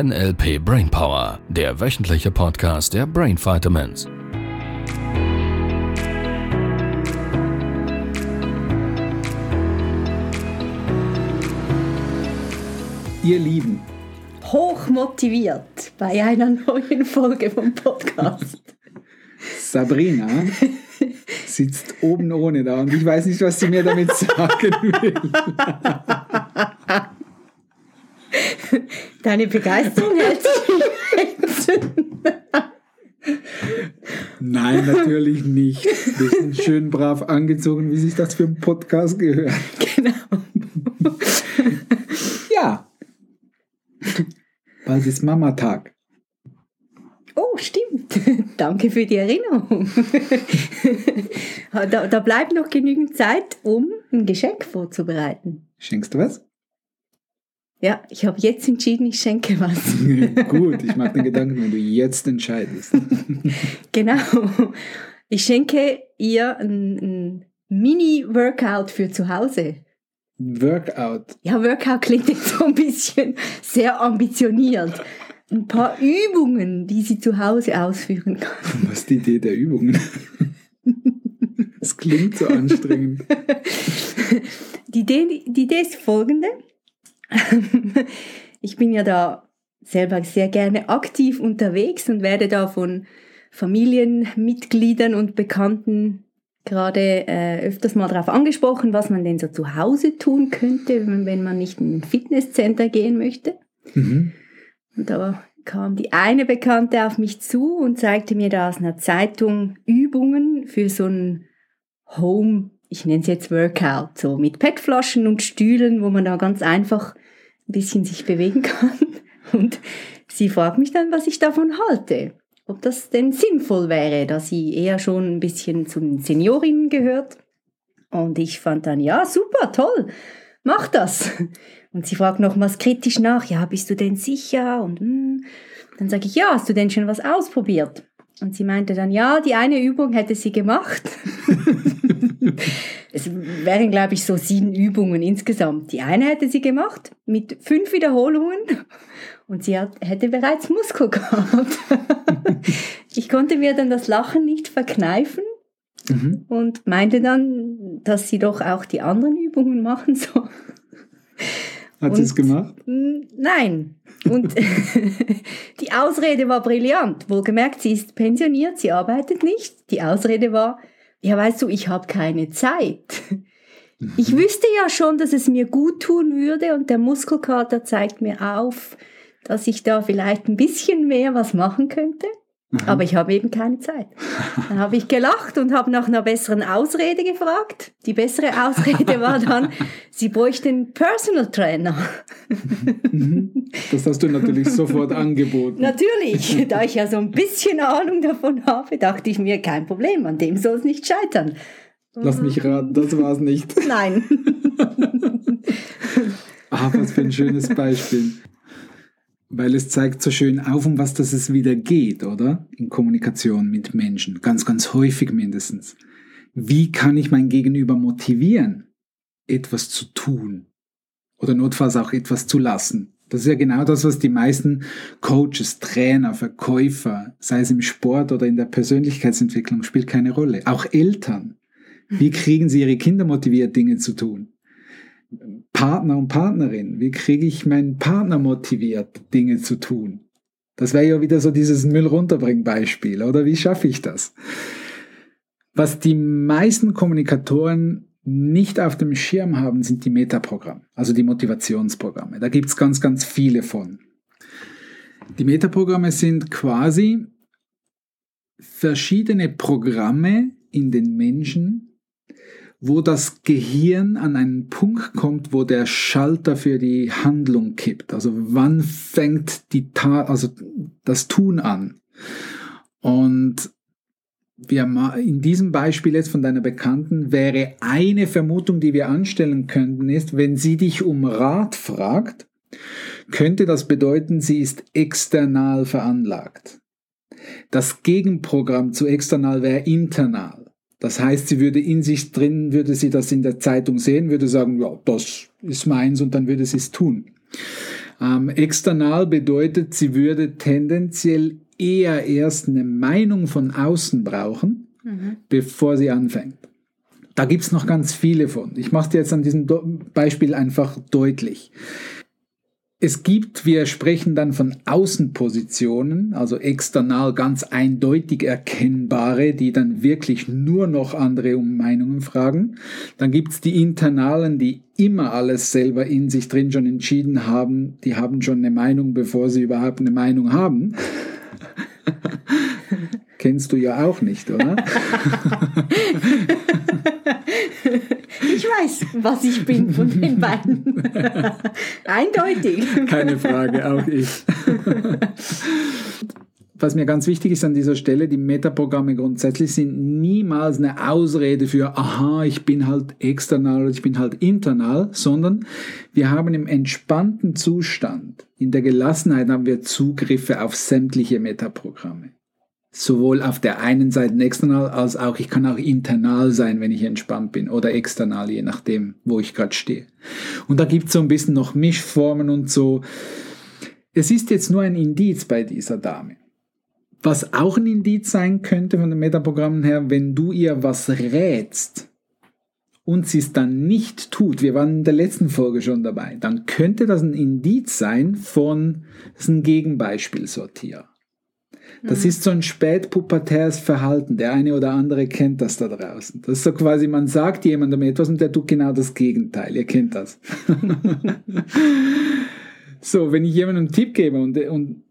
NLP Brainpower, der wöchentliche Podcast der Brain Vitamins. Ihr Lieben, hochmotiviert bei einer neuen Folge vom Podcast. Sabrina sitzt oben ohne da und ich weiß nicht, was sie mir damit sagen will. Deine Begeisterung hält sich Nein, natürlich nicht. Wir sind schön brav angezogen, wie sich das für einen Podcast gehört. Genau. Ja. Bald ist Mama-Tag. Oh, stimmt. Danke für die Erinnerung. da, da bleibt noch genügend Zeit, um ein Geschenk vorzubereiten. Schenkst du was? Ja, ich habe jetzt entschieden, ich schenke was. Gut, ich mag den Gedanken, wenn du jetzt entscheidest. genau. Ich schenke ihr ein, ein Mini-Workout für zu Hause. Workout. Ja, Workout klingt jetzt so ein bisschen sehr ambitioniert. Ein paar Übungen, die sie zu Hause ausführen kann. Was ist die Idee der Übungen? Das klingt so anstrengend. Die Idee, die Idee ist folgende. Ich bin ja da selber sehr gerne aktiv unterwegs und werde da von Familienmitgliedern und Bekannten gerade äh, öfters mal darauf angesprochen, was man denn so zu Hause tun könnte, wenn, man nicht in ein Fitnesscenter gehen möchte. Mhm. Und da kam die eine Bekannte auf mich zu und zeigte mir da aus einer Zeitung Übungen für so ein Home, ich nenne es jetzt Workout, so mit PET-Flaschen und Stühlen, wo man da ganz einfach ein bisschen sich bewegen kann. Und sie fragt mich dann, was ich davon halte. Ob das denn sinnvoll wäre, da sie eher schon ein bisschen zu den Seniorinnen gehört. Und ich fand dann, ja, super, toll, mach das. Und sie fragt nochmals kritisch nach, ja, bist du denn sicher? Und hm. dann sage ich, ja, hast du denn schon was ausprobiert? Und sie meinte dann, ja, die eine Übung hätte sie gemacht. es wären, glaube ich, so sieben Übungen insgesamt. Die eine hätte sie gemacht mit fünf Wiederholungen und sie hat, hätte bereits Muskelkater. ich konnte mir dann das Lachen nicht verkneifen Mhm. und meinte dann, dass sie doch auch die anderen Übungen machen soll. Hat sie es gemacht? Nein. Und die Ausrede war brillant. Wohlgemerkt, sie ist pensioniert, sie arbeitet nicht. Die Ausrede war, ja weißt du, ich habe keine Zeit. Ich wüsste ja schon, dass es mir gut tun würde und der Muskelkater zeigt mir auf, dass ich da vielleicht ein bisschen mehr was machen könnte. Aber ich habe eben keine Zeit. Dann habe ich gelacht und habe nach einer besseren Ausrede gefragt. Die bessere Ausrede war dann, sie bräuchte einen Personal Trainer. Mhm. Das hast du natürlich sofort angeboten. Natürlich, da ich ja so ein bisschen Ahnung davon habe, dachte ich mir, kein Problem, an dem soll es nicht scheitern. Lass mich raten, das war es nicht. Nein. Ah, was für ein schönes Beispiel. Weil es zeigt so schön auf, um was das es wieder geht, oder? In Kommunikation mit Menschen. Ganz, ganz häufig mindestens. Wie kann ich mein Gegenüber motivieren, etwas zu tun? Oder notfalls auch etwas zu lassen? Das ist ja genau das, was die meisten Coaches, Trainer, Verkäufer, sei es im Sport oder in der Persönlichkeitsentwicklung, spielt keine Rolle. Auch Eltern. Wie kriegen sie ihre Kinder motiviert, Dinge zu tun? Partner und Partnerin. Wie kriege ich meinen Partner motiviert, Dinge zu tun? Das wäre ja wieder so dieses Müll runterbringen Beispiel, oder? Wie schaffe ich das? Was die meisten Kommunikatoren nicht auf dem Schirm haben, sind die Metaprogramme, also die Motivationsprogramme. Da gibt es ganz, ganz viele von. Die Metaprogramme sind quasi verschiedene Programme in den Menschen, wo das Gehirn an einen Punkt kommt, wo der Schalter für die Handlung kippt. Also wann fängt die Ta also das Tun an? Und wir in diesem Beispiel jetzt von deiner Bekannten wäre eine Vermutung, die wir anstellen könnten, ist, wenn sie dich um Rat fragt, könnte das bedeuten, sie ist external veranlagt. Das Gegenprogramm zu external wäre internal. Das heißt, sie würde in sich drin, würde sie das in der Zeitung sehen, würde sagen, ja, das ist meins und dann würde sie es tun. Ähm, external bedeutet, sie würde tendenziell eher erst eine Meinung von außen brauchen, mhm. bevor sie anfängt. Da gibt es noch ganz viele von. Ich mache es jetzt an diesem Beispiel einfach deutlich. Es gibt, wir sprechen dann von Außenpositionen, also external ganz eindeutig erkennbare, die dann wirklich nur noch andere um Meinungen fragen. Dann gibt es die internalen, die immer alles selber in sich drin schon entschieden haben. Die haben schon eine Meinung, bevor sie überhaupt eine Meinung haben. Kennst du ja auch nicht, oder? was ich bin von den beiden. Eindeutig. Keine Frage, auch ich. Was mir ganz wichtig ist an dieser Stelle, die Metaprogramme grundsätzlich sind niemals eine Ausrede für, aha, ich bin halt external oder ich bin halt internal, sondern wir haben im entspannten Zustand, in der Gelassenheit haben wir Zugriffe auf sämtliche Metaprogramme sowohl auf der einen Seite external als auch ich kann auch internal sein, wenn ich entspannt bin oder external, je nachdem, wo ich gerade stehe. Und da gibt es so ein bisschen noch Mischformen und so. Es ist jetzt nur ein Indiz bei dieser Dame. Was auch ein Indiz sein könnte von den Metaprogrammen her, wenn du ihr was rätst und sie es dann nicht tut, wir waren in der letzten Folge schon dabei, dann könnte das ein Indiz sein von, das ist ein Gegenbeispielsortierer. Das mhm. ist so ein spätpubertäres Verhalten. Der eine oder andere kennt das da draußen. Das ist so quasi, man sagt jemandem etwas und der tut genau das Gegenteil. Ihr kennt das. so, wenn ich jemandem einen Tipp gebe und, und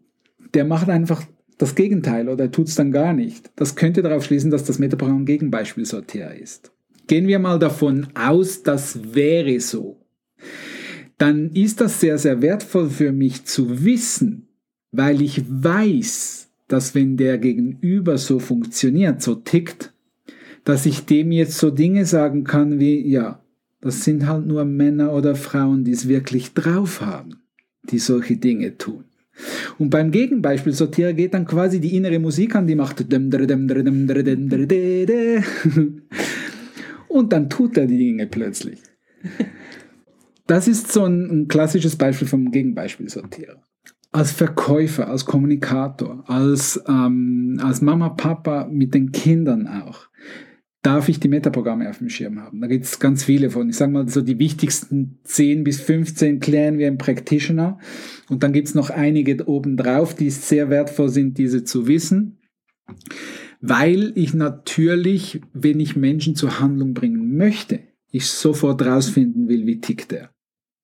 der macht einfach das Gegenteil oder tut es dann gar nicht, das könnte darauf schließen, dass das Metaprogramm Gegenbeispielsortierer ist. Gehen wir mal davon aus, das wäre so. Dann ist das sehr, sehr wertvoll für mich zu wissen, weil ich weiß, dass wenn der Gegenüber so funktioniert, so tickt, dass ich dem jetzt so Dinge sagen kann wie, ja, das sind halt nur Männer oder Frauen, die es wirklich drauf haben, die solche Dinge tun. Und beim Gegenbeispiel Sortierer geht dann quasi die innere Musik an, die macht und dann tut er die Dinge plötzlich. Das ist so ein, ein klassisches Beispiel vom Gegenbeispiel Sortierer als Verkäufer, als Kommunikator, als, ähm, als Mama, Papa mit den Kindern auch, darf ich die Metaprogramme auf dem Schirm haben. Da gibt es ganz viele von. Ich sage mal, so die wichtigsten 10 bis 15 klären wir im Practitioner. Und dann gibt es noch einige obendrauf, die sehr wertvoll sind, diese zu wissen. Weil ich natürlich, wenn ich Menschen zur Handlung bringen möchte, ich sofort rausfinden will, wie tickt er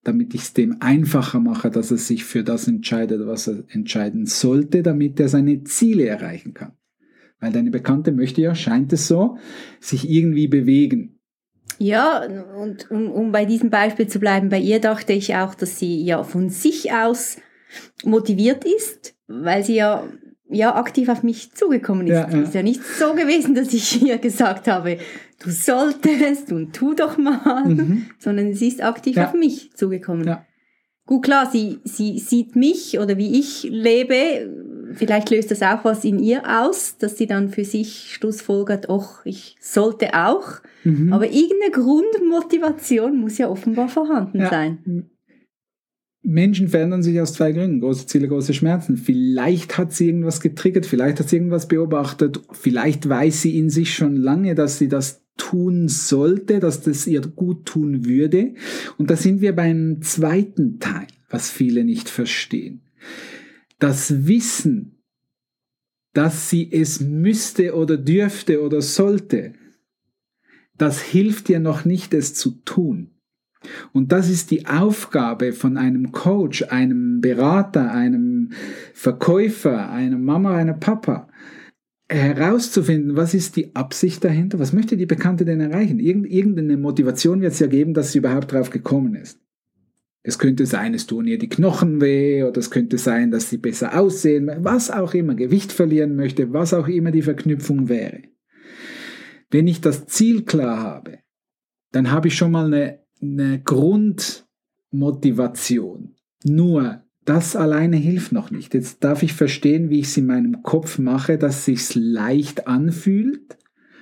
damit ich es dem einfacher mache, dass er sich für das entscheidet, was er entscheiden sollte, damit er seine Ziele erreichen kann. Weil deine Bekannte möchte ja, scheint es so, sich irgendwie bewegen. Ja, und um, um bei diesem Beispiel zu bleiben, bei ihr dachte ich auch, dass sie ja von sich aus motiviert ist, weil sie ja ja aktiv auf mich zugekommen ist. Ja, ja. Ist ja nicht so gewesen, dass ich ihr gesagt habe, du solltest und tu doch mal, mhm. sondern sie ist aktiv ja. auf mich zugekommen. Gut, klar, sie, sie sieht mich oder wie ich lebe. Vielleicht löst das auch was in ihr aus, dass sie dann für sich schlussfolgert, ach, ich sollte auch. Mhm. Aber irgendeine Grundmotivation muss ja offenbar vorhanden sein. Menschen verändern sich aus zwei Gründen. Große Ziele, große Schmerzen. Vielleicht hat sie irgendwas getriggert, vielleicht hat sie irgendwas beobachtet, vielleicht weiß sie in sich schon lange, dass sie das tun sollte, dass das ihr gut tun würde. Und da sind wir beim zweiten Teil, was viele nicht verstehen. Das Wissen, dass sie es müsste oder dürfte oder sollte, das hilft ihr noch nicht, es zu tun. Und das ist die Aufgabe von einem Coach, einem Berater, einem Verkäufer, einer Mama, einer Papa, herauszufinden, was ist die Absicht dahinter, was möchte die Bekannte denn erreichen. irgendeine Motivation wird es ja geben, dass sie überhaupt drauf gekommen ist. Es könnte sein, es tun ihr die Knochen weh oder es könnte sein, dass sie besser aussehen, was auch immer, Gewicht verlieren möchte, was auch immer die Verknüpfung wäre. Wenn ich das Ziel klar habe, dann habe ich schon mal eine, eine Grundmotivation. Nur das alleine hilft noch nicht. Jetzt darf ich verstehen, wie ich es in meinem Kopf mache, dass sich's leicht anfühlt,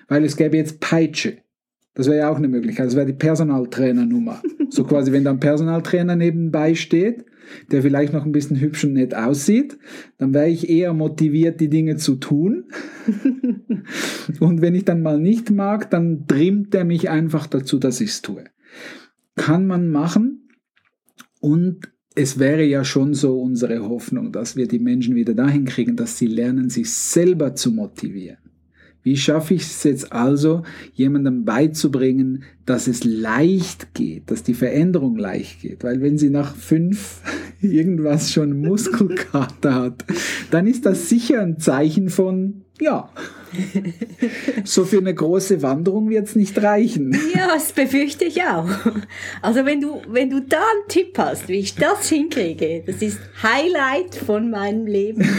weil es gäbe jetzt Peitsche. Das wäre ja auch eine Möglichkeit. Das wäre die Personaltrainernummer. so quasi, wenn da ein Personaltrainer nebenbei steht der vielleicht noch ein bisschen hübsch und nett aussieht, dann wäre ich eher motiviert, die Dinge zu tun. und wenn ich dann mal nicht mag, dann trimmt er mich einfach dazu, dass ich es tue. Kann man machen und es wäre ja schon so unsere Hoffnung, dass wir die Menschen wieder dahin kriegen, dass sie lernen, sich selber zu motivieren. Wie schaffe ich es jetzt also, jemandem beizubringen, dass es leicht geht, dass die Veränderung leicht geht? Weil wenn sie nach fünf irgendwas schon Muskelkater hat, dann ist das sicher ein Zeichen von, ja, so für eine große Wanderung wird es nicht reichen. Ja, das befürchte ich auch. Also wenn du, wenn du da einen Tipp hast, wie ich das hinkriege, das ist Highlight von meinem Leben.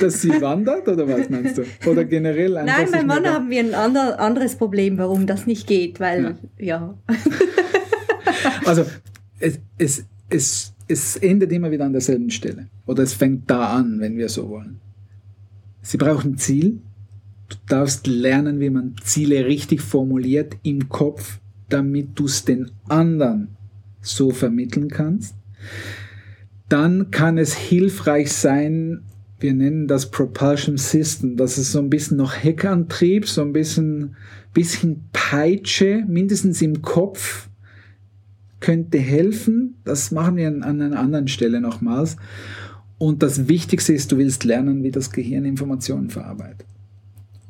Dass sie wandert oder was meinst du? Oder generell einfach. Nein, beim Mann haben wir ein anderes Problem, warum das nicht geht, weil, ja. ja. also, es, es, es, es endet immer wieder an derselben Stelle. Oder es fängt da an, wenn wir so wollen. Sie brauchen Ziel. Du darfst lernen, wie man Ziele richtig formuliert im Kopf, damit du es den anderen so vermitteln kannst dann kann es hilfreich sein, wir nennen das Propulsion System, das ist so ein bisschen noch Heckantrieb, so ein bisschen, bisschen Peitsche, mindestens im Kopf, könnte helfen. Das machen wir an einer anderen Stelle nochmals. Und das Wichtigste ist, du willst lernen, wie das Gehirn Informationen verarbeitet.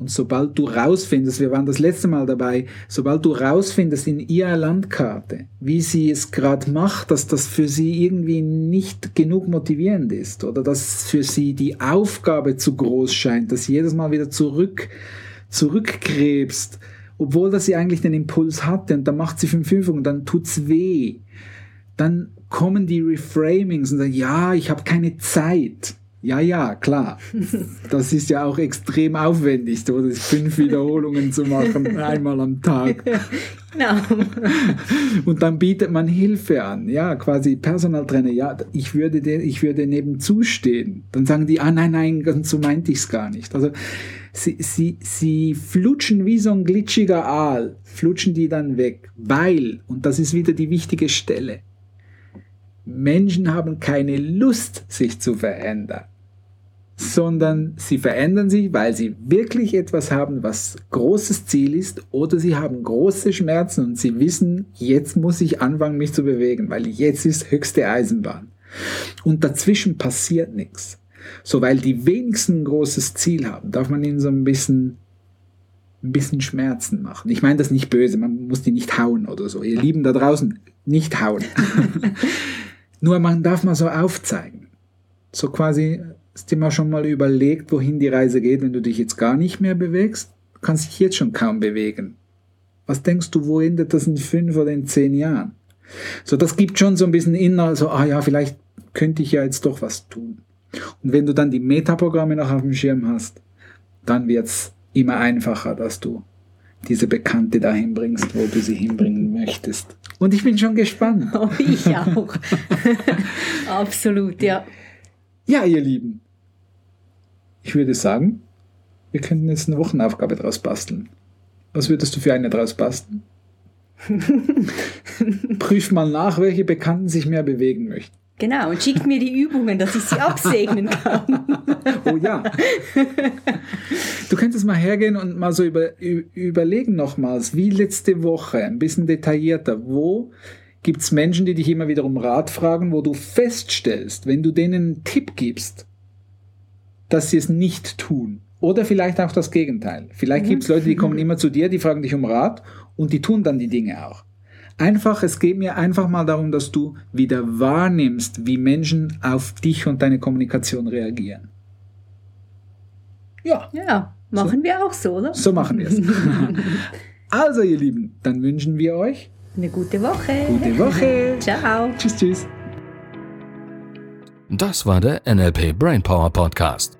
Und sobald du rausfindest, wir waren das letzte Mal dabei, sobald du rausfindest in ihrer Landkarte, wie sie es gerade macht, dass das für sie irgendwie nicht genug motivierend ist oder dass für sie die Aufgabe zu groß scheint, dass sie jedes Mal wieder zurück, zurückkrebst, obwohl dass sie eigentlich den Impuls hatte und dann macht sie fünf Übungen, und dann tut's weh. Dann kommen die Reframings und sagen, ja, ich habe keine Zeit. Ja, ja, klar. Das ist ja auch extrem aufwendig, so fünf Wiederholungen zu machen, einmal am Tag. Genau. Und dann bietet man Hilfe an, ja, quasi Personaltrainer, ja, ich würde, ich würde nebenzu stehen. Dann sagen die, ah nein, nein, so meinte ich es gar nicht. Also sie, sie, sie flutschen wie so ein glitschiger Aal, flutschen die dann weg, weil, und das ist wieder die wichtige Stelle, Menschen haben keine Lust, sich zu verändern sondern sie verändern sich, weil sie wirklich etwas haben, was großes Ziel ist, oder sie haben große Schmerzen und sie wissen, jetzt muss ich anfangen, mich zu bewegen, weil jetzt ist höchste Eisenbahn. Und dazwischen passiert nichts. So, weil die wenigsten ein großes Ziel haben, darf man ihnen so ein bisschen, ein bisschen Schmerzen machen. Ich meine das nicht böse, man muss die nicht hauen oder so. Ihr Lieben da draußen, nicht hauen. Nur man darf mal so aufzeigen. So quasi Hast du dir mal schon mal überlegt, wohin die Reise geht, wenn du dich jetzt gar nicht mehr bewegst? Du kannst dich jetzt schon kaum bewegen. Was denkst du, wo endet das in fünf oder in zehn Jahren? So, das gibt schon so ein bisschen inner, so, ah ja, vielleicht könnte ich ja jetzt doch was tun. Und wenn du dann die Metaprogramme noch auf dem Schirm hast, dann wird es immer einfacher, dass du diese Bekannte dahin bringst, wo du sie hinbringen möchtest. Und ich bin schon gespannt. Oh, ich auch. Absolut, ja. Ja, ihr Lieben, ich würde sagen, wir könnten jetzt eine Wochenaufgabe draus basteln. Was würdest du für eine draus basteln? Prüf mal nach, welche Bekannten sich mehr bewegen möchten. Genau, und schickt mir die Übungen, dass ich sie absegnen kann. oh ja. Du könntest mal hergehen und mal so über, überlegen nochmals, wie letzte Woche, ein bisschen detaillierter, wo gibt es Menschen, die dich immer wieder um Rat fragen, wo du feststellst, wenn du denen einen Tipp gibst, dass sie es nicht tun. Oder vielleicht auch das Gegenteil. Vielleicht mhm. gibt es Leute, die kommen immer zu dir, die fragen dich um Rat und die tun dann die Dinge auch. Einfach, es geht mir einfach mal darum, dass du wieder wahrnimmst, wie Menschen auf dich und deine Kommunikation reagieren. Ja. Ja, machen so. wir auch so, oder? So machen wir es. also, ihr Lieben, dann wünschen wir euch eine gute Woche. Gute Woche. Ciao. Tschüss, tschüss. Das war der NLP Brainpower Podcast.